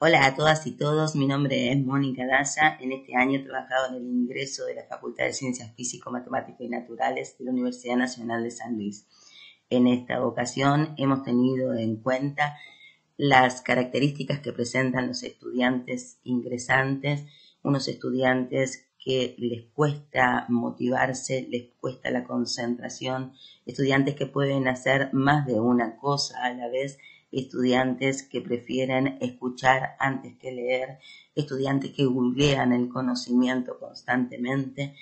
Hola a todas y todos, mi nombre es Mónica Daza. En este año he trabajado en el ingreso de la Facultad de Ciencias Físico, Matemático y Naturales de la Universidad Nacional de San Luis. En esta ocasión hemos tenido en cuenta las características que presentan los estudiantes ingresantes, unos estudiantes que les cuesta motivarse, les cuesta la concentración, estudiantes que pueden hacer más de una cosa a la vez estudiantes que prefieren escuchar antes que leer, estudiantes que googlean el conocimiento constantemente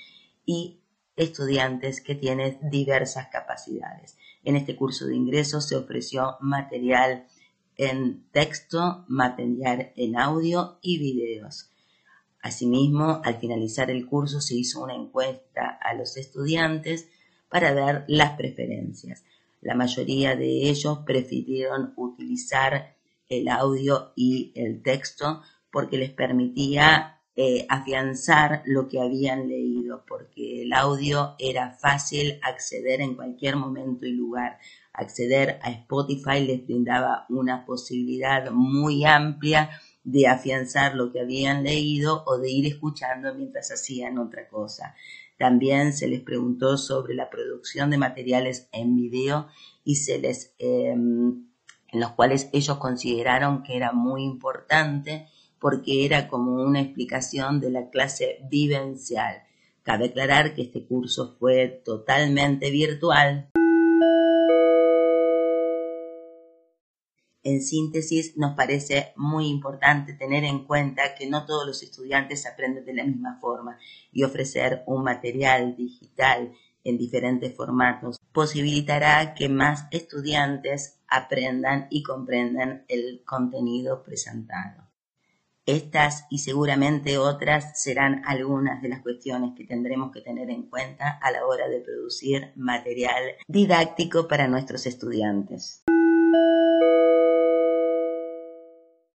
y estudiantes que tienen diversas capacidades. En este curso de ingreso se ofreció material en texto, material en audio y videos. Asimismo, al finalizar el curso se hizo una encuesta a los estudiantes para ver las preferencias. La mayoría de ellos prefirieron utilizar el audio y el texto porque les permitía eh, afianzar lo que habían leído, porque el audio era fácil acceder en cualquier momento y lugar. Acceder a Spotify les brindaba una posibilidad muy amplia de afianzar lo que habían leído o de ir escuchando mientras hacían otra cosa. También se les preguntó sobre la producción de materiales en video y se les, em, en los cuales ellos consideraron que era muy importante porque era como una explicación de la clase vivencial. Cabe aclarar que este curso fue totalmente virtual. En síntesis, nos parece muy importante tener en cuenta que no todos los estudiantes aprenden de la misma forma y ofrecer un material digital en diferentes formatos posibilitará que más estudiantes aprendan y comprendan el contenido presentado. Estas y seguramente otras serán algunas de las cuestiones que tendremos que tener en cuenta a la hora de producir material didáctico para nuestros estudiantes.